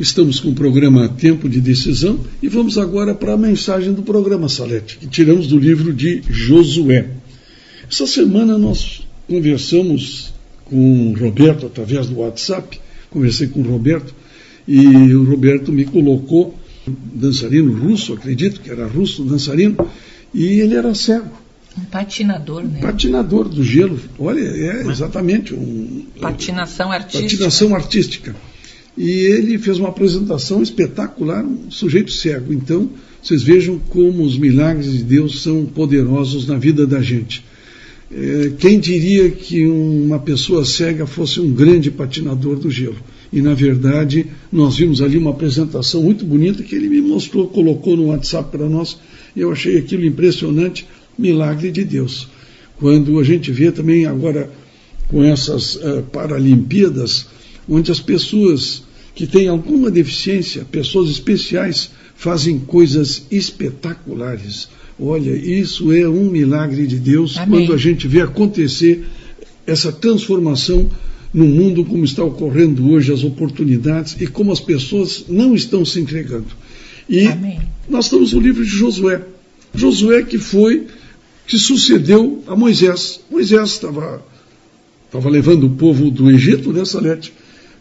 Estamos com o programa Tempo de Decisão e vamos agora para a mensagem do programa Salete, que tiramos do livro de Josué. Essa semana nós conversamos com o Roberto através do WhatsApp, conversei com o Roberto e o Roberto me colocou dançarino russo, acredito que era russo dançarino, e ele era cego. Um patinador, né? Patinador do gelo. Olha, é exatamente um. Patinação artística. Patinação artística. E ele fez uma apresentação espetacular, um sujeito cego. Então, vocês vejam como os milagres de Deus são poderosos na vida da gente. É, quem diria que uma pessoa cega fosse um grande patinador do gelo? E, na verdade, nós vimos ali uma apresentação muito bonita que ele me mostrou, colocou no WhatsApp para nós. E eu achei aquilo impressionante milagre de Deus. Quando a gente vê também agora com essas uh, Paralimpíadas, onde as pessoas que têm alguma deficiência, pessoas especiais, fazem coisas espetaculares. Olha, isso é um milagre de Deus Amém. quando a gente vê acontecer essa transformação no mundo como está ocorrendo hoje, as oportunidades e como as pessoas não estão se entregando. E Amém. nós estamos no livro de Josué. Josué que foi que sucedeu a Moisés. Moisés estava estava levando o povo do Egito, né, Salete,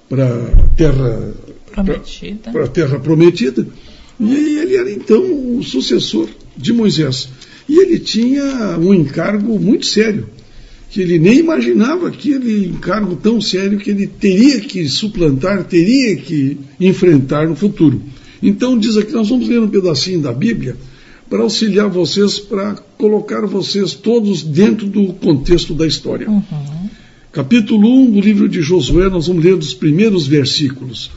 para a terra prometida. Para a terra prometida. E ele era então o sucessor de Moisés. E ele tinha um encargo muito sério, que ele nem imaginava aquele encargo tão sério que ele teria que suplantar, teria que enfrentar no futuro. Então diz aqui, nós vamos ler um pedacinho da Bíblia, para auxiliar vocês, para colocar vocês todos dentro do contexto da história. Uhum. Capítulo 1 do livro de Josué, nós vamos ler dos primeiros versículos.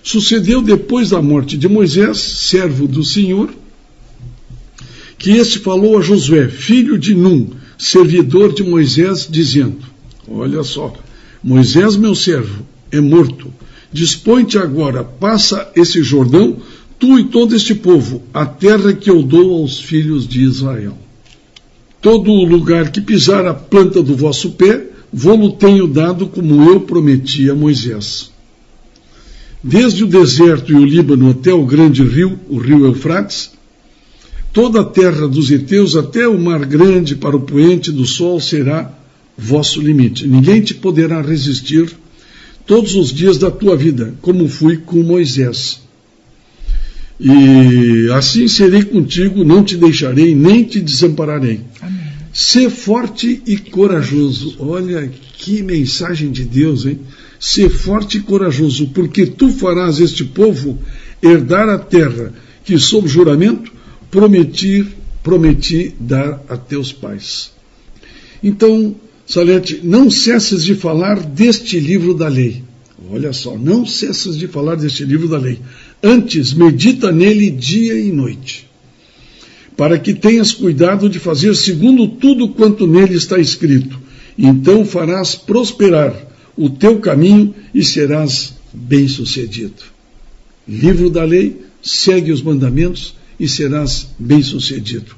Sucedeu depois da morte de Moisés, servo do Senhor, que este falou a Josué, filho de Num, servidor de Moisés, dizendo: Olha só, Moisés, meu servo, é morto. Dispõe-te agora, passa esse Jordão tu e todo este povo, a terra que eu dou aos filhos de Israel. Todo lugar que pisar a planta do vosso pé, vou-lo tenho dado como eu prometi a Moisés. Desde o deserto e o Líbano até o grande rio, o rio Eufrates, toda a terra dos heteus até o mar grande para o poente do sol será vosso limite. Ninguém te poderá resistir todos os dias da tua vida, como fui com Moisés. E assim serei contigo, não te deixarei, nem te desampararei. Amém. Ser forte e corajoso. Olha que mensagem de Deus, hein? Ser forte e corajoso, porque tu farás este povo herdar a terra que, sob juramento, prometi, prometi dar a teus pais. Então, Salete, não cesses de falar deste livro da lei. Olha só, não cesses de falar deste livro da lei. Antes, medita nele dia e noite, para que tenhas cuidado de fazer segundo tudo quanto nele está escrito. Então farás prosperar o teu caminho e serás bem-sucedido. Livro da lei, segue os mandamentos e serás bem-sucedido.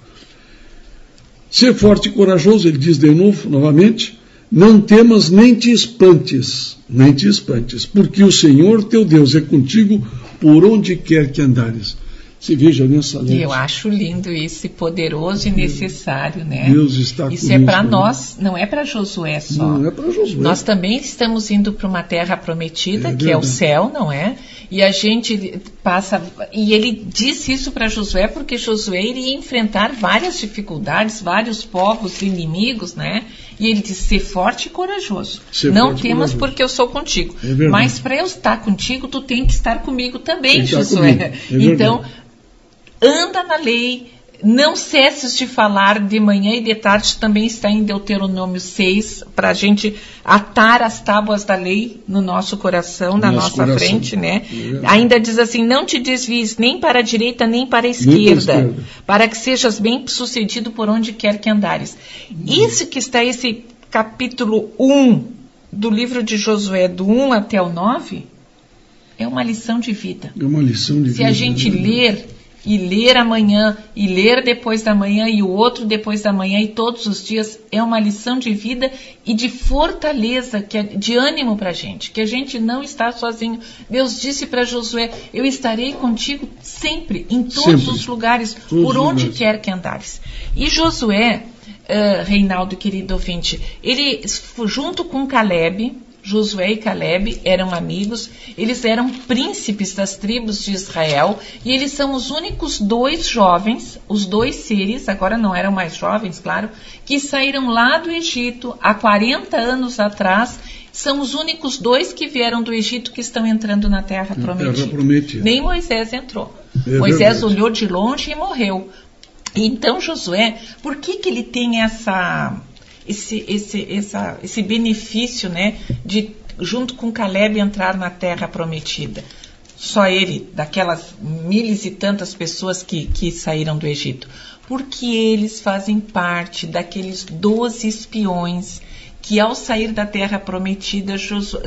Ser forte e corajoso, ele diz de novo, novamente, não temas nem te espantes, nem te espantes, porque o Senhor teu Deus é contigo por onde quer que andares. Se veja nessa lente. Eu acho lindo isso, poderoso e necessário, né? Deus está Isso é para nós, não é para Josué só. Não é para Josué. Nós também estamos indo para uma terra prometida, é que é o céu, não é? E a gente passa. E ele disse isso para Josué porque Josué iria enfrentar várias dificuldades, vários povos inimigos, né? E ele disse: ser forte e corajoso. Ser não temas porque eu sou contigo. É Mas para eu estar contigo, tu tem que estar comigo também, Josué. É então, anda na lei, não cesses de falar de manhã e de tarde, também está em Deuteronômio 6, para a gente atar as tábuas da lei no nosso coração, na nosso nossa coração. frente, né? É. Ainda diz assim: não te desvies nem para a direita nem para a esquerda, para, para que sejas bem sucedido por onde quer que andares. Hum. Isso que está esse capítulo 1 do livro de Josué, do 1 até o 9, é uma lição de vida. É uma lição de Se vida. Se a gente né? ler e ler amanhã, e ler depois da manhã, e o outro depois da manhã, e todos os dias, é uma lição de vida e de fortaleza, que é de ânimo para a gente, que a gente não está sozinho. Deus disse para Josué: Eu estarei contigo sempre, em todos sempre. os lugares, todos por onde lugares. quer que andares. E Josué, uh, Reinaldo, querido ouvinte, ele, junto com Caleb, Josué e Caleb eram amigos, eles eram príncipes das tribos de Israel e eles são os únicos dois jovens, os dois seres, agora não eram mais jovens, claro, que saíram lá do Egito há 40 anos atrás. São os únicos dois que vieram do Egito que estão entrando na terra, na prometida. terra prometida. Nem Moisés entrou. É Moisés verdade. olhou de longe e morreu. Então Josué, por que, que ele tem essa esse, esse, essa, esse benefício né, de, junto com Caleb, entrar na terra prometida. Só ele, daquelas miles e tantas pessoas que, que saíram do Egito. Porque eles fazem parte daqueles doze espiões que ao sair da terra prometida,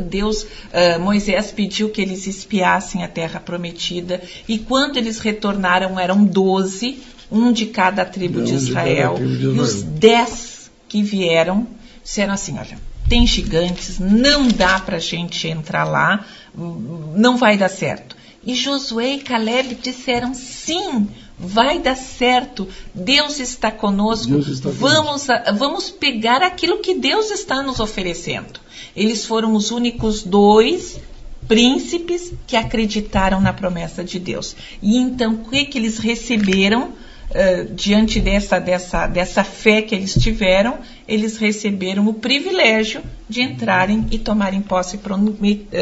Deus, uh, Moisés pediu que eles espiassem a terra prometida, e quando eles retornaram eram doze, um de cada tribo de Israel, tribo de Israel. e os dez que vieram disseram assim: olha, tem gigantes, não dá para a gente entrar lá, não vai dar certo. E Josué e Caleb disseram: sim, vai dar certo, Deus está conosco, Deus está vamos, a, vamos pegar aquilo que Deus está nos oferecendo. Eles foram os únicos dois príncipes que acreditaram na promessa de Deus. E então, o que, que eles receberam? Diante dessa, dessa, dessa fé que eles tiveram, eles receberam o privilégio de entrarem e tomarem posse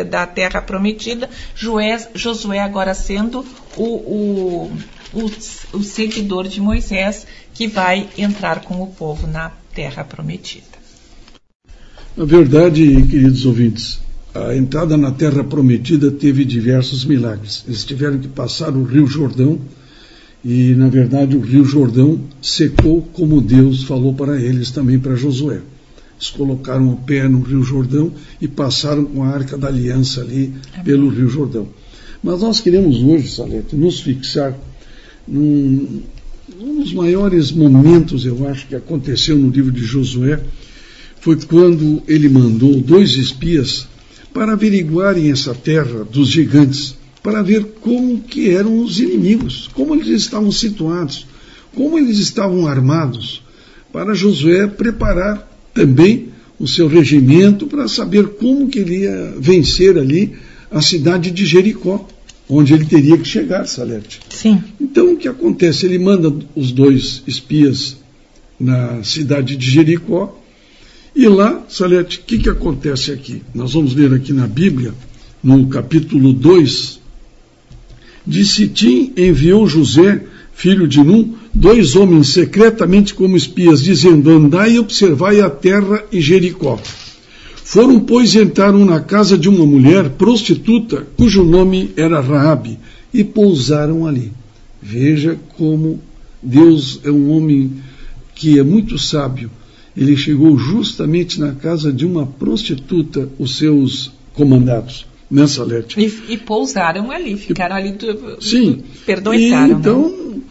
da terra prometida, Josué agora sendo o, o, o, o seguidor de Moisés que vai entrar com o povo na terra prometida. Na verdade, queridos ouvintes, a entrada na terra prometida teve diversos milagres. Eles tiveram que passar o Rio Jordão, e, na verdade, o Rio Jordão secou como Deus falou para eles também, para Josué. Eles colocaram o pé no Rio Jordão e passaram com a arca da aliança ali Amém. pelo Rio Jordão. Mas nós queremos hoje, Salete, nos fixar num, um dos maiores momentos, eu acho, que aconteceu no livro de Josué, foi quando ele mandou dois espias para averiguarem essa terra dos gigantes para ver como que eram os inimigos, como eles estavam situados, como eles estavam armados, para Josué preparar também o seu regimento para saber como que ele ia vencer ali a cidade de Jericó, onde ele teria que chegar, Salete. Sim. Então o que acontece? Ele manda os dois espias na cidade de Jericó, e lá, Salete, o que, que acontece aqui? Nós vamos ler aqui na Bíblia, no capítulo 2, de Sitim enviou José, filho de Num, dois homens secretamente como espias, dizendo: Andai e observai a terra e Jericó. Foram, pois, entraram na casa de uma mulher prostituta, cujo nome era Raabe, e pousaram ali. Veja como Deus é um homem que é muito sábio. Ele chegou justamente na casa de uma prostituta, os seus comandados nessa Salete. E, e pousaram ali, ficaram ali, do, Sim. E, então, né?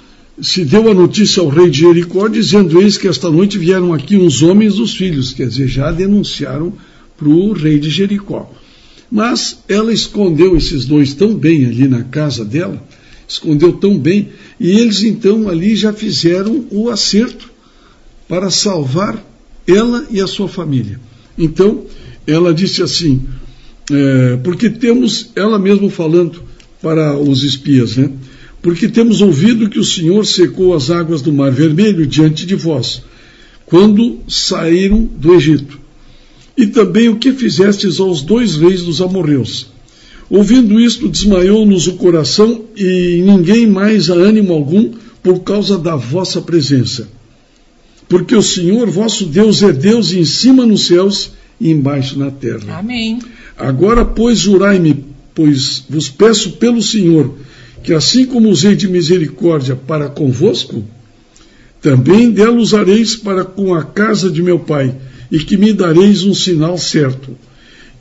se deu a notícia ao rei de Jericó, dizendo eis que esta noite vieram aqui uns homens dos filhos, quer dizer, já denunciaram para o rei de Jericó. Mas ela escondeu esses dois tão bem ali na casa dela, escondeu tão bem, e eles então ali já fizeram o acerto para salvar ela e a sua família. Então, ela disse assim: é, porque temos, ela mesma falando para os espias, né? Porque temos ouvido que o Senhor secou as águas do Mar Vermelho diante de vós, quando saíram do Egito. E também o que fizestes aos dois reis dos amorreus. Ouvindo isto, desmaiou-nos o coração e ninguém mais a ânimo algum por causa da vossa presença. Porque o Senhor vosso Deus é Deus em cima nos céus e embaixo na terra. Amém. Agora, pois, jurai-me, pois vos peço pelo Senhor, que assim como usei de misericórdia para convosco, também dela usareis para com a casa de meu pai, e que me dareis um sinal certo,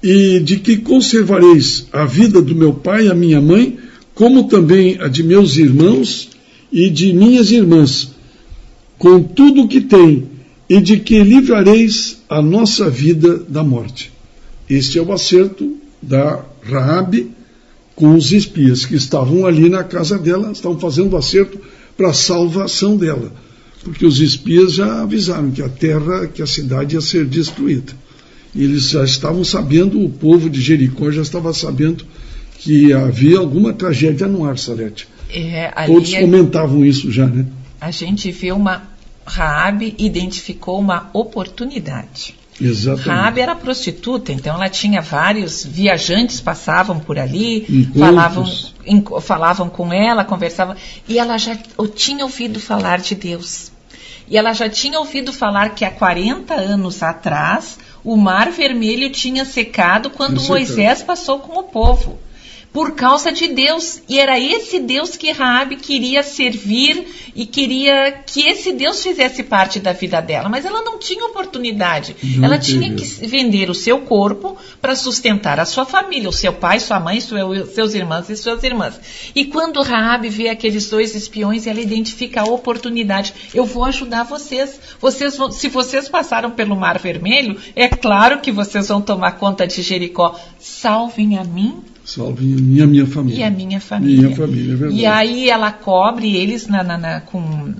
e de que conservareis a vida do meu pai e a minha mãe, como também a de meus irmãos e de minhas irmãs, com tudo o que tem, e de que livrareis a nossa vida da morte. Este é o acerto da Raabe com os espias que estavam ali na casa dela, estavam fazendo o acerto para a salvação dela, porque os espias já avisaram que a terra, que a cidade ia ser destruída. E eles já estavam sabendo, o povo de Jericó já estava sabendo que havia alguma tragédia no ar, Salete. É, Todos comentavam isso já, né? A gente vê uma Raabe identificou uma oportunidade. Exatamente. Raabe era prostituta, então ela tinha vários viajantes passavam por ali, falavam, falavam com ela, conversavam, e ela já tinha ouvido falar de Deus. E ela já tinha ouvido falar que há 40 anos atrás o Mar Vermelho tinha secado quando Moisés passou com o povo por causa de Deus. E era esse Deus que Raabe queria servir e queria que esse Deus fizesse parte da vida dela. Mas ela não tinha oportunidade. Não ela tinha que vender o seu corpo para sustentar a sua família, o seu pai, sua mãe, seus irmãos e suas irmãs. E quando Raabe vê aqueles dois espiões, ela identifica a oportunidade. Eu vou ajudar vocês. Vocês vão, se vocês passaram pelo Mar Vermelho, é claro que vocês vão tomar conta de Jericó. Salvem a mim Salve e a minha família. E a minha família. Minha família, é verdade. E aí ela cobre eles na, na, na com,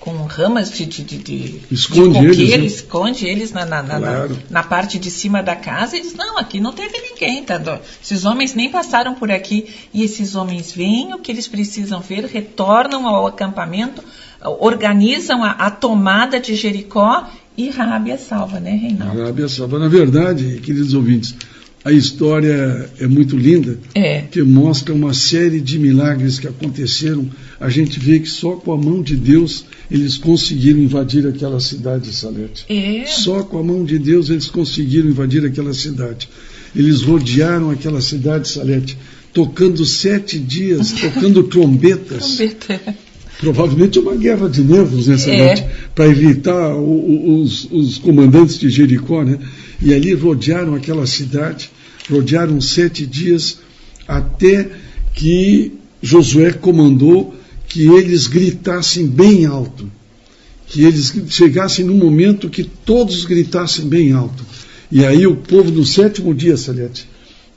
com ramas de, de, de, de esconde de coqueiro, eles, esconde eles na, na, claro. na, na, parte de cima da casa e diz, não, aqui não teve ninguém, tá? esses homens nem passaram por aqui. E esses homens veem o que eles precisam ver, retornam ao acampamento, organizam a, a tomada de Jericó e Rábia salva, né, Reinaldo? Rábia salva. Na verdade, queridos ouvintes, a história é muito linda, é. que mostra uma série de milagres que aconteceram. A gente vê que só com a mão de Deus eles conseguiram invadir aquela cidade, Salete. É. Só com a mão de Deus eles conseguiram invadir aquela cidade. Eles rodearam aquela cidade, Salete, tocando sete dias, tocando trombetas. Trombeta. Provavelmente uma guerra de nervos, né, Salete? É. Para evitar o, o, os, os comandantes de Jericó, né? E ali rodearam aquela cidade, rodearam sete dias, até que Josué comandou que eles gritassem bem alto. Que eles chegassem no momento que todos gritassem bem alto. E aí o povo no sétimo dia, Salete,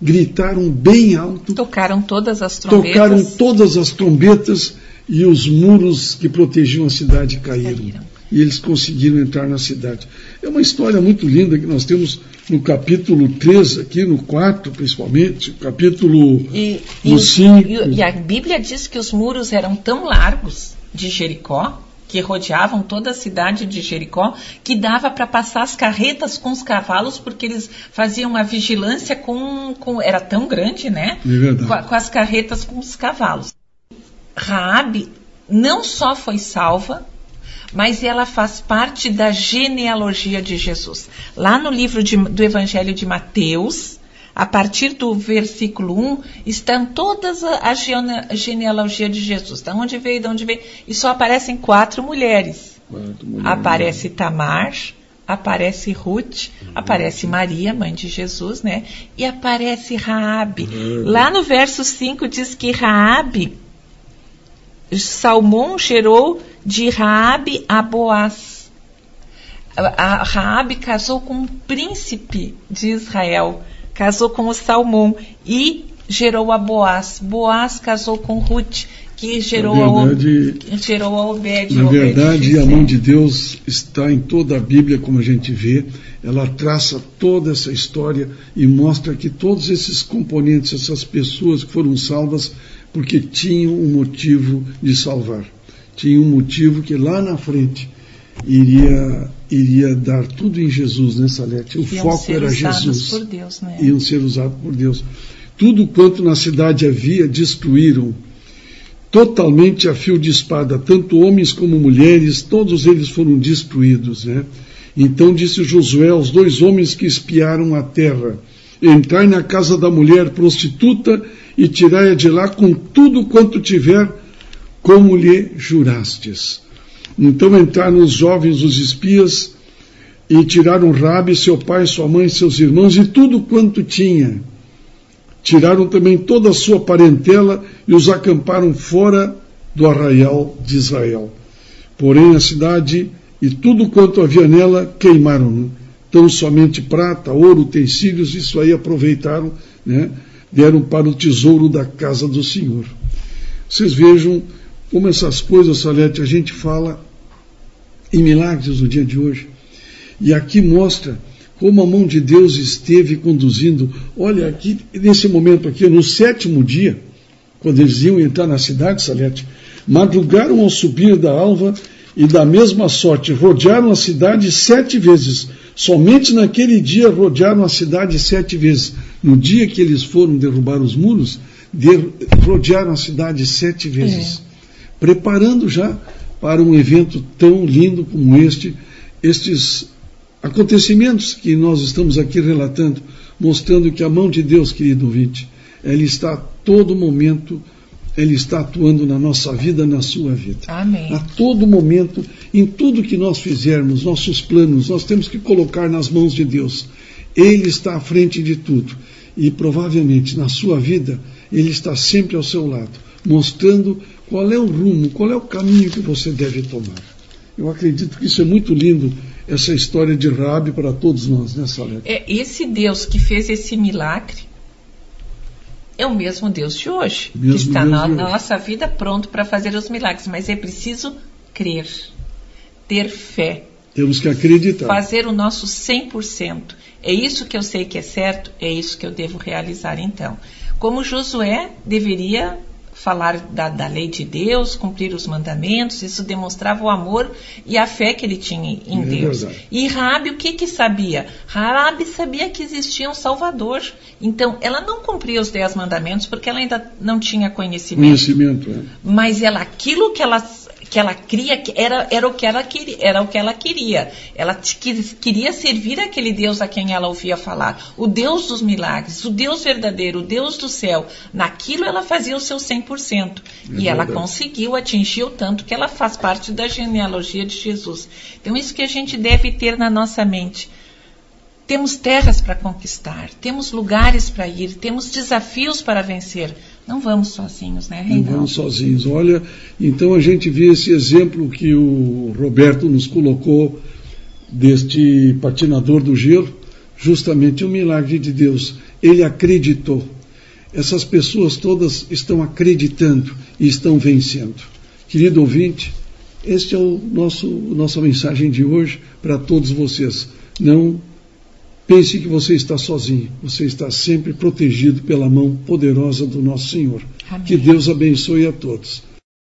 gritaram bem alto. Tocaram todas as trombetas. Tocaram todas as trombetas e os muros que protegiam a cidade caíram. caíram e eles conseguiram entrar na cidade. É uma história muito linda que nós temos no capítulo 3, aqui no 4 principalmente, capítulo e, no 5. E, e a Bíblia diz que os muros eram tão largos de Jericó, que rodeavam toda a cidade de Jericó, que dava para passar as carretas com os cavalos, porque eles faziam uma vigilância com. com era tão grande, né? É. Com, com as carretas com os cavalos. Raabe não só foi salva, mas ela faz parte da genealogia de Jesus. Lá no livro de, do Evangelho de Mateus, a partir do versículo 1, estão todas a, a genealogia de Jesus. De onde veio, de onde veio. E só aparecem quatro mulheres. Quatro mulheres. Aparece Tamar, aparece Ruth, uhum. aparece Maria, mãe de Jesus, né? E aparece Raabe. Uhum. Lá no verso 5 diz que Raabe, Salmão gerou de Raabe a Boaz. A Raabe casou com um príncipe de Israel, casou com o Salmão e gerou a Boaz. Boaz casou com Ruth, que gerou, verdade, a, gerou a Obed. Na verdade, a mão de Deus está em toda a Bíblia, como a gente vê. Ela traça toda essa história e mostra que todos esses componentes, essas pessoas que foram salvas, porque tinham um motivo de salvar tinha um motivo que lá na frente iria iria dar tudo em Jesus, né, Salete? O Iam foco era Jesus. Por Deus, né? Iam ser usados por Deus. Tudo quanto na cidade havia destruíram totalmente a fio de espada, tanto homens como mulheres, todos eles foram destruídos, né? Então disse Josué aos dois homens que espiaram a terra: Entrai na casa da mulher prostituta e tirai-a de lá com tudo quanto tiver como lhe jurastes. Então entraram os jovens, os espias, e tiraram Rabi, seu pai, sua mãe, seus irmãos e tudo quanto tinha. Tiraram também toda a sua parentela e os acamparam fora do arraial de Israel. Porém, a cidade e tudo quanto havia nela queimaram. Tão somente prata, ouro, utensílios, isso aí aproveitaram, né? deram para o tesouro da casa do Senhor. Vocês vejam como essas coisas, Salete, a gente fala em milagres no dia de hoje. E aqui mostra como a mão de Deus esteve conduzindo. Olha, aqui, nesse momento aqui, no sétimo dia, quando eles iam entrar na cidade, Salete, madrugaram ao subir da alva e da mesma sorte rodearam a cidade sete vezes. Somente naquele dia rodearam a cidade sete vezes. No dia que eles foram derrubar os muros, rodearam a cidade sete vezes. É. Preparando já para um evento tão lindo como este, estes acontecimentos que nós estamos aqui relatando, mostrando que a mão de Deus, querido ouvinte, ela está a todo momento, ela está atuando na nossa vida, na sua vida. Amém. A todo momento, em tudo que nós fizermos, nossos planos, nós temos que colocar nas mãos de Deus. Ele está à frente de tudo. E provavelmente na sua vida, Ele está sempre ao seu lado, mostrando qual é o rumo, qual é o caminho que você deve tomar. Eu acredito que isso é muito lindo, essa história de Rabi para todos nós, né, Salete? É, esse Deus que fez esse milagre é o mesmo Deus de hoje, mesmo que está Deus na, na nossa vida pronto para fazer os milagres, mas é preciso crer, ter fé. Temos que acreditar. Fazer o nosso 100%. É isso que eu sei que é certo, é isso que eu devo realizar então. Como Josué deveria falar da, da, lei de Deus, cumprir os mandamentos, isso demonstrava o amor e a fé que ele tinha em é Deus. Verdade. E Rabi, o que que sabia? Rabi sabia que existia um Salvador. Então, ela não cumpria os dez mandamentos porque ela ainda não tinha conhecimento. Conhecimento, é. Mas ela, aquilo que ela que ela cria era, era o que ela queria, era o que ela queria. Ela queria servir aquele Deus a quem ela ouvia falar, o Deus dos milagres, o Deus verdadeiro, o Deus do céu. Naquilo ela fazia o seu 100%. É e ela conseguiu atingir o tanto que ela faz parte da genealogia de Jesus. Então isso que a gente deve ter na nossa mente. Temos terras para conquistar, temos lugares para ir, temos desafios para vencer. Não vamos sozinhos, né, Reinaldo? Não vamos sozinhos. Olha, então a gente vê esse exemplo que o Roberto nos colocou deste patinador do gelo, justamente um milagre de Deus. Ele acreditou. Essas pessoas todas estão acreditando e estão vencendo. Querido ouvinte, este é o nosso nossa mensagem de hoje para todos vocês. Não Pense que você está sozinho, você está sempre protegido pela mão poderosa do nosso Senhor. Amém. Que Deus abençoe a todos.